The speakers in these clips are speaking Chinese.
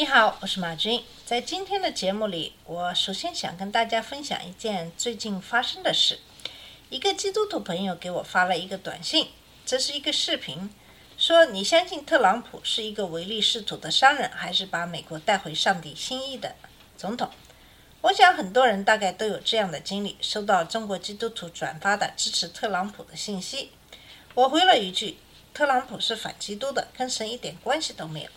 你好，我是马军。在今天的节目里，我首先想跟大家分享一件最近发生的事。一个基督徒朋友给我发了一个短信，这是一个视频，说你相信特朗普是一个唯利是图的商人，还是把美国带回上帝心意的总统？我想很多人大概都有这样的经历，收到中国基督徒转发的支持特朗普的信息。我回了一句：特朗普是反基督的，跟神一点关系都没有。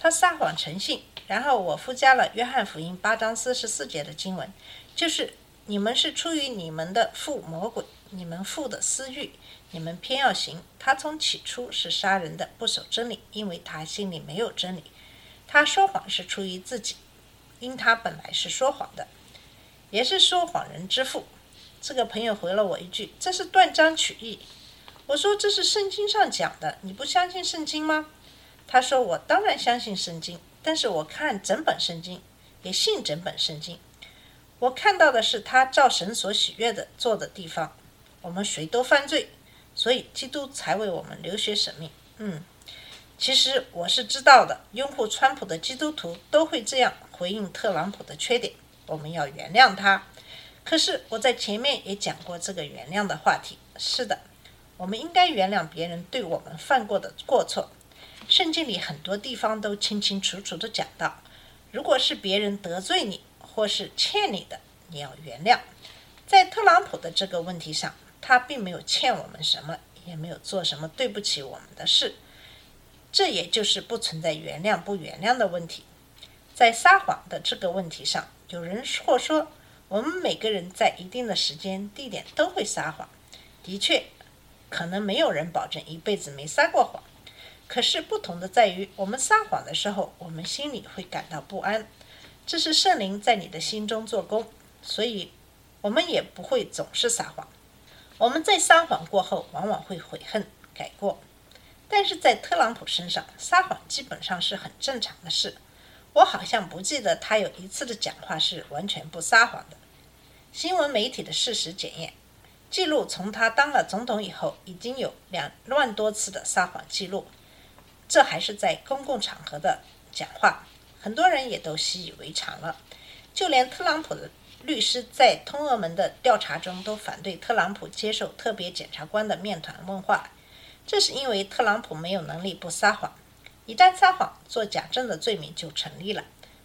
他撒谎成性，然后我附加了约翰福音八章四十四节的经文，就是你们是出于你们的父魔鬼，你们父的私欲，你们偏要行。他从起初是杀人的，不守真理，因为他心里没有真理。他说谎是出于自己，因他本来是说谎的，也是说谎人之父。这个朋友回了我一句：“这是断章取义。”我说：“这是圣经上讲的，你不相信圣经吗？”他说：“我当然相信圣经，但是我看整本圣经，也信整本圣经。我看到的是他照神所喜悦的做的地方。我们谁都犯罪，所以基督才为我们流血舍命。嗯，其实我是知道的，拥护川普的基督徒都会这样回应特朗普的缺点。我们要原谅他。可是我在前面也讲过这个原谅的话题。是的，我们应该原谅别人对我们犯过的过错。”圣经里很多地方都清清楚楚地讲到，如果是别人得罪你或是欠你的，你要原谅。在特朗普的这个问题上，他并没有欠我们什么，也没有做什么对不起我们的事，这也就是不存在原谅不原谅的问题。在撒谎的这个问题上，有人或说，我们每个人在一定的时间、地点都会撒谎。的确，可能没有人保证一辈子没撒过谎。可是不同的在于，我们撒谎的时候，我们心里会感到不安，这是圣灵在你的心中做工，所以我们也不会总是撒谎。我们在撒谎过后，往往会悔恨改过。但是在特朗普身上，撒谎基本上是很正常的事。我好像不记得他有一次的讲话是完全不撒谎的。新闻媒体的事实检验记录，从他当了总统以后，已经有两万多次的撒谎记录。这还是在公共场合的讲话，很多人也都习以为常了。就连特朗普的律师在通俄门的调查中都反对特朗普接受特别检察官的面谈问话，这是因为特朗普没有能力不撒谎。一旦撒谎，做假证的罪名就成立了，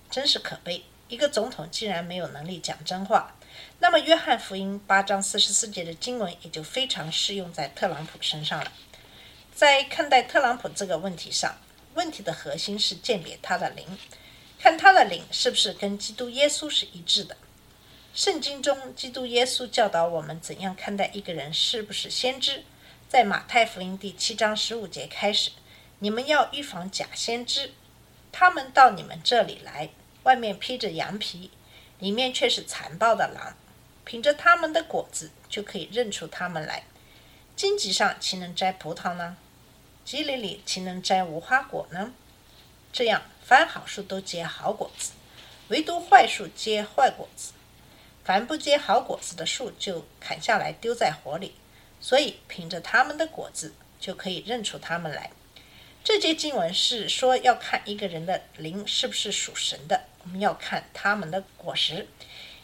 真是可悲！一个总统竟然没有能力讲真话，那么约翰福音八章四十四节的经文也就非常适用在特朗普身上了。在看待特朗普这个问题上，问题的核心是鉴别他的灵，看他的灵是不是跟基督耶稣是一致的。圣经中，基督耶稣教导我们怎样看待一个人是不是先知。在马太福音第七章十五节开始，你们要预防假先知，他们到你们这里来，外面披着羊皮，里面却是残暴的狼。凭着他们的果子，就可以认出他们来。荆棘上岂能摘葡萄呢？积累里岂能摘无花果呢？这样，凡好树都结好果子，唯独坏树结坏果子。凡不结好果子的树，就砍下来丢在火里。所以，凭着他们的果子，就可以认出他们来。这节经文是说要看一个人的灵是不是属神的，我们要看他们的果实，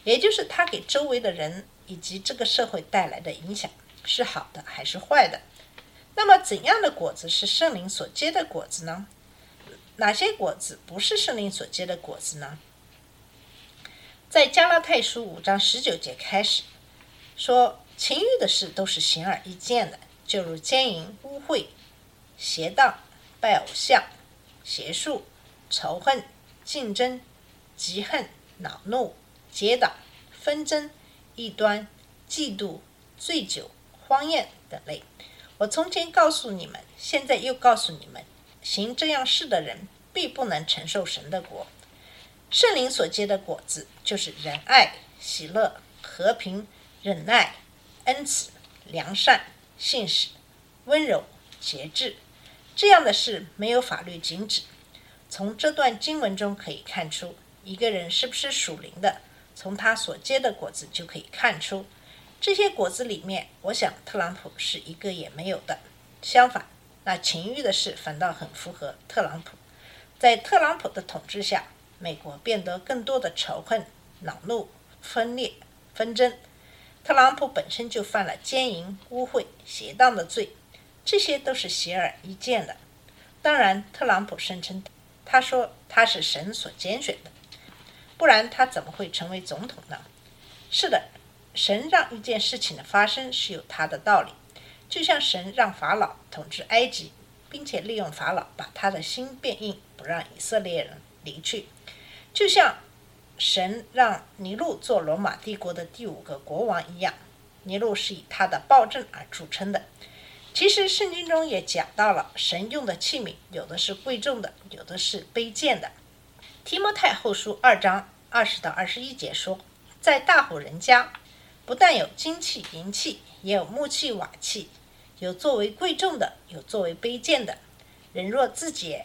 也就是他给周围的人以及这个社会带来的影响是好的还是坏的。那么，怎样的果子是圣灵所结的果子呢？哪些果子不是圣灵所结的果子呢？在加拉太书五章十九节开始说，情欲的事都是显而易见的，就如奸淫、污秽、邪荡、拜偶像、邪术、仇恨、竞争、嫉恨、恼怒、结党、纷争、异端、嫉妒、醉酒、荒宴等类。我从前告诉你们，现在又告诉你们，行这样事的人，必不能承受神的国。圣灵所结的果子就是仁爱、喜乐、和平、忍耐、恩慈、良善、信实、温柔、节制。这样的事没有法律禁止。从这段经文中可以看出，一个人是不是属灵的，从他所结的果子就可以看出。这些果子里面，我想特朗普是一个也没有的。相反，那情欲的事反倒很符合特朗普。在特朗普的统治下，美国变得更多的仇恨、恼怒、分裂、纷争。特朗普本身就犯了奸淫、污秽、邪荡的罪，这些都是显而易见的。当然，特朗普声称，他说他是神所拣选的，不然他怎么会成为总统呢？是的，神让一件事情的发生是有他的道理，就像神让法老统治埃及。并且利用法老把他的心变硬，不让以色列人离去，就像神让尼禄做罗马帝国的第五个国王一样。尼禄是以他的暴政而著称的。其实圣经中也讲到了，神用的器皿有的是贵重的，有的是卑贱的。提摩太后书二章二十到二十一节说，在大户人家，不但有金器银器，也有木器瓦器。有作为贵重的，有作为卑贱的。人若自己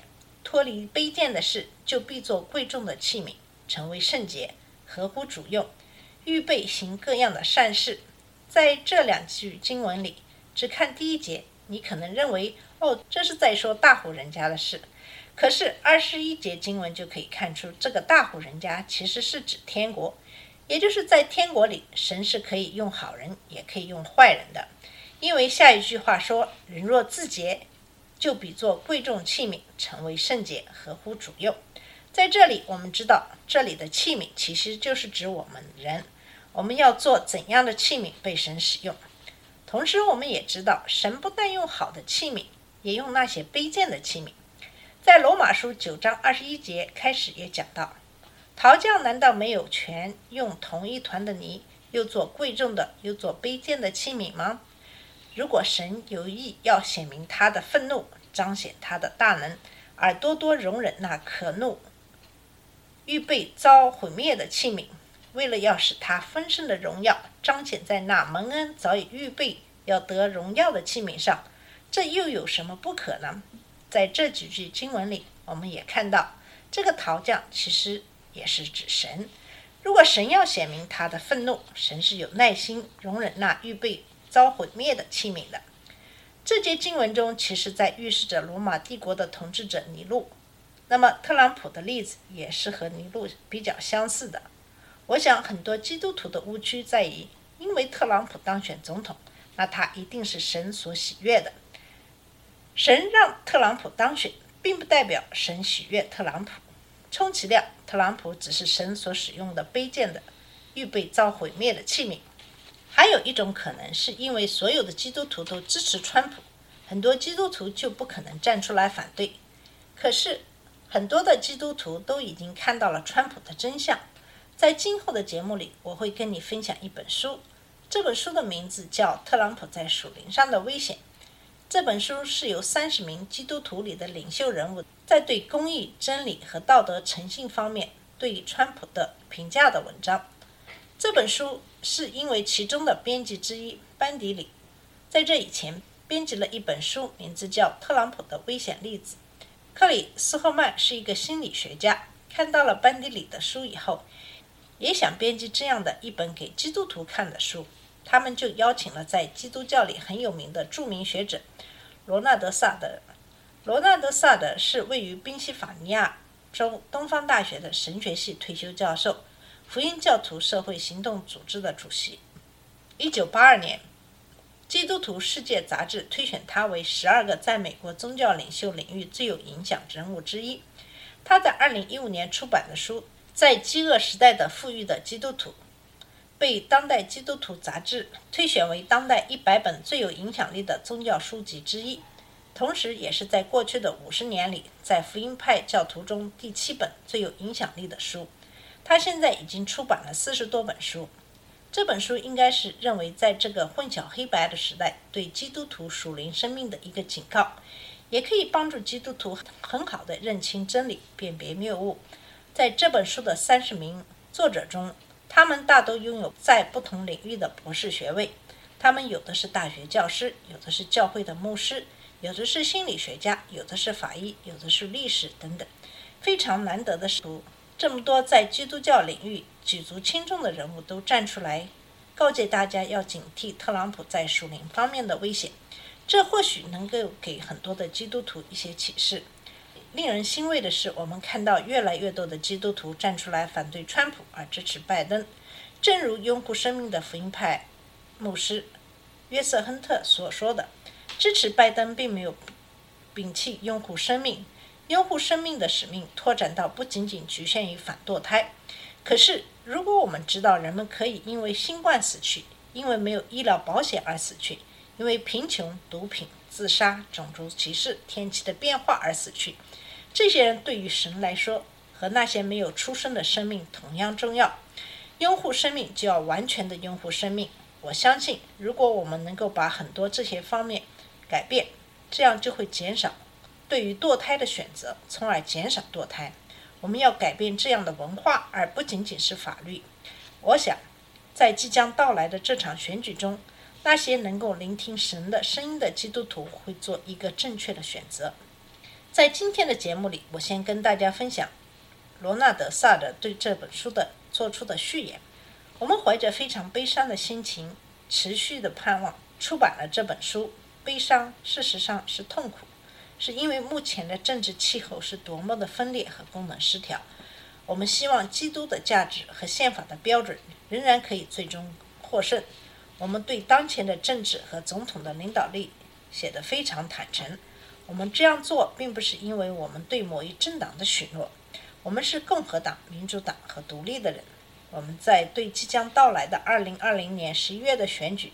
脱离卑贱的事，就必做贵重的器皿，成为圣洁，合乎主用，预备行各样的善事。在这两句经文里，只看第一节，你可能认为哦，这是在说大户人家的事。可是二十一节经文就可以看出，这个大户人家其实是指天国，也就是在天国里，神是可以用好人，也可以用坏人的。因为下一句话说：“人若自洁，就比作贵重器皿，成为圣洁，合乎主用。”在这里，我们知道这里的器皿其实就是指我们人。我们要做怎样的器皿被神使用？同时，我们也知道神不但用好的器皿，也用那些卑贱的器皿。在罗马书九章二十一节开始也讲到：陶匠难道没有权用同一团的泥，又做贵重的，又做卑贱的器皿吗？如果神有意要显明他的愤怒，彰显他的大能，而多多容忍那可怒、预备遭毁灭的器皿，为了要使他丰盛的荣耀彰显在那蒙恩早已预备要得荣耀的器皿上，这又有什么不可呢？在这几句经文里，我们也看到，这个陶匠其实也是指神。如果神要显明他的愤怒，神是有耐心容忍那预备。遭毁灭的器皿的这节经文中，其实在预示着罗马帝国的统治者尼禄。那么特朗普的例子也是和尼禄比较相似的。我想很多基督徒的误区在于，因为特朗普当选总统，那他一定是神所喜悦的。神让特朗普当选，并不代表神喜悦特朗普。充其量，特朗普只是神所使用的卑贱的、预备遭毁灭的器皿。还有一种可能，是因为所有的基督徒都支持川普，很多基督徒就不可能站出来反对。可是，很多的基督徒都已经看到了川普的真相。在今后的节目里，我会跟你分享一本书，这本书的名字叫《特朗普在属灵上的危险》。这本书是由三十名基督徒里的领袖人物在对公义、真理和道德诚信方面对川普的评价的文章。这本书。是因为其中的编辑之一班迪里，在这以前编辑了一本书，名字叫《特朗普的危险例子》。克里斯赫曼是一个心理学家，看到了班迪里的书以后，也想编辑这样的一本给基督徒看的书。他们就邀请了在基督教里很有名的著名学者罗纳德·萨德。罗纳德·萨德是位于宾夕法尼亚州东方大学的神学系退休教授。福音教徒社会行动组织的主席。一九八二年，《基督徒世界》杂志推选他为十二个在美国宗教领袖领域最有影响人物之一。他在二零一五年出版的书《在饥饿时代的富裕的基督徒》，被《当代基督徒》杂志推选为当代一百本最有影响力的宗教书籍之一，同时也是在过去的五十年里，在福音派教徒中第七本最有影响力的书。他现在已经出版了四十多本书，这本书应该是认为在这个混淆黑白的时代，对基督徒属灵生命的一个警告，也可以帮助基督徒很好的认清真理，辨别谬误。在这本书的三十名作者中，他们大都拥有在不同领域的博士学位。他们有的是大学教师，有的是教会的牧师，有的是心理学家，有的是法医，有的是历史等等。非常难得的是，这么多在基督教领域举足轻重的人物都站出来，告诫大家要警惕特朗普在属灵方面的危险。这或许能够给很多的基督徒一些启示。令人欣慰的是，我们看到越来越多的基督徒站出来反对川普而支持拜登。正如拥护生命的福音派牧师约瑟·亨特所说的：“支持拜登并没有摒弃拥护生命，拥护生命的使命拓展到不仅仅局限于反堕胎。可是，如果我们知道人们可以因为新冠死去，因为没有医疗保险而死去，因为贫穷、毒品、自杀、种族歧视、天气的变化而死去。这些人对于神来说，和那些没有出生的生命同样重要。拥护生命就要完全的拥护生命。我相信，如果我们能够把很多这些方面改变，这样就会减少对于堕胎的选择，从而减少堕胎。我们要改变这样的文化，而不仅仅是法律。我想，在即将到来的这场选举中，那些能够聆听神的声音的基督徒会做一个正确的选择。在今天的节目里，我先跟大家分享罗纳德·萨德对这本书的做出的序言。我们怀着非常悲伤的心情，持续的盼望出版了这本书。悲伤事实上是痛苦，是因为目前的政治气候是多么的分裂和功能失调。我们希望基督的价值和宪法的标准仍然可以最终获胜。我们对当前的政治和总统的领导力写得非常坦诚。我们这样做并不是因为我们对某一政党的许诺。我们是共和党、民主党和独立的人。我们在对即将到来的2020年11月的选举，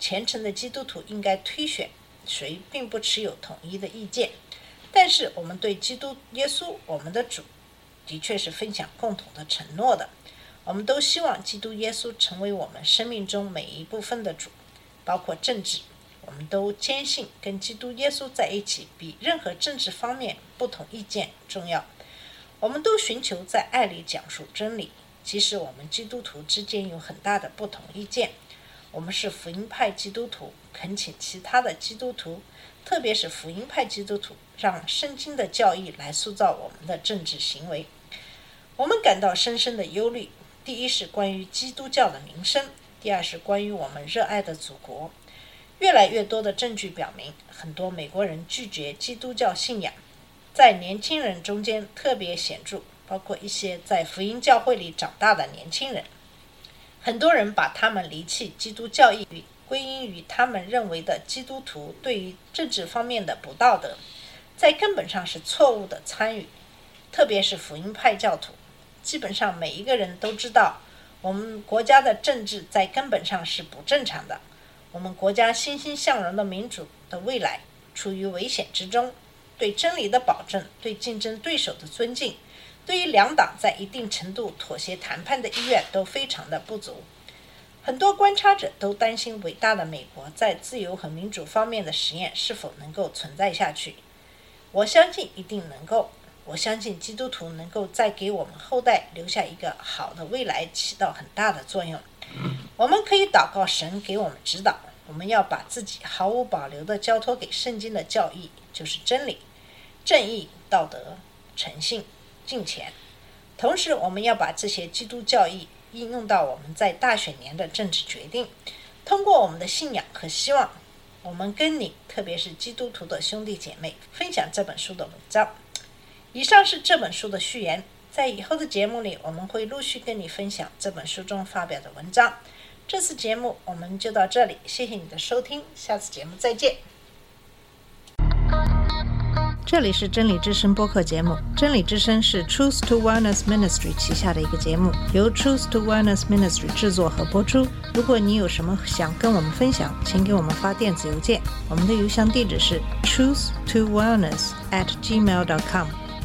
虔诚的基督徒应该推选谁，并不持有统一的意见。但是我们对基督耶稣，我们的主，的确是分享共同的承诺的。我们都希望基督耶稣成为我们生命中每一部分的主，包括政治。我们都坚信跟基督耶稣在一起比任何政治方面不同意见重要。我们都寻求在爱里讲述真理，即使我们基督徒之间有很大的不同意见。我们是福音派基督徒，恳请其他的基督徒，特别是福音派基督徒，让圣经的教义来塑造我们的政治行为。我们感到深深的忧虑。第一是关于基督教的名声，第二是关于我们热爱的祖国。越来越多的证据表明，很多美国人拒绝基督教信仰，在年轻人中间特别显著，包括一些在福音教会里长大的年轻人。很多人把他们离弃基督教义归因于他们认为的基督徒对于政治方面的不道德，在根本上是错误的参与，特别是福音派教徒。基本上每一个人都知道，我们国家的政治在根本上是不正常的。我们国家欣欣向荣的民主的未来处于危险之中。对真理的保证，对竞争对手的尊敬，对于两党在一定程度妥协谈判的意愿都非常的不足。很多观察者都担心，伟大的美国在自由和民主方面的实验是否能够存在下去。我相信一定能够。我相信基督徒能够在给我们后代留下一个好的未来，起到很大的作用。我们可以祷告神给我们指导。我们要把自己毫无保留地交托给圣经的教义，就是真理、正义、道德、诚信、敬虔。同时，我们要把这些基督教义应用到我们在大选年的政治决定。通过我们的信仰和希望，我们跟你，特别是基督徒的兄弟姐妹，分享这本书的文章。以上是这本书的序言。在以后的节目里，我们会陆续跟你分享这本书中发表的文章。这次节目我们就到这里，谢谢你的收听，下次节目再见。这里是真理之声播客节目，真理之声是 Truth to Wellness Ministry 旗下的一个节目，由 Truth to Wellness Ministry 制作和播出。如果你有什么想跟我们分享，请给我们发电子邮件，我们的邮箱地址是 truth to wellness at gmail.com。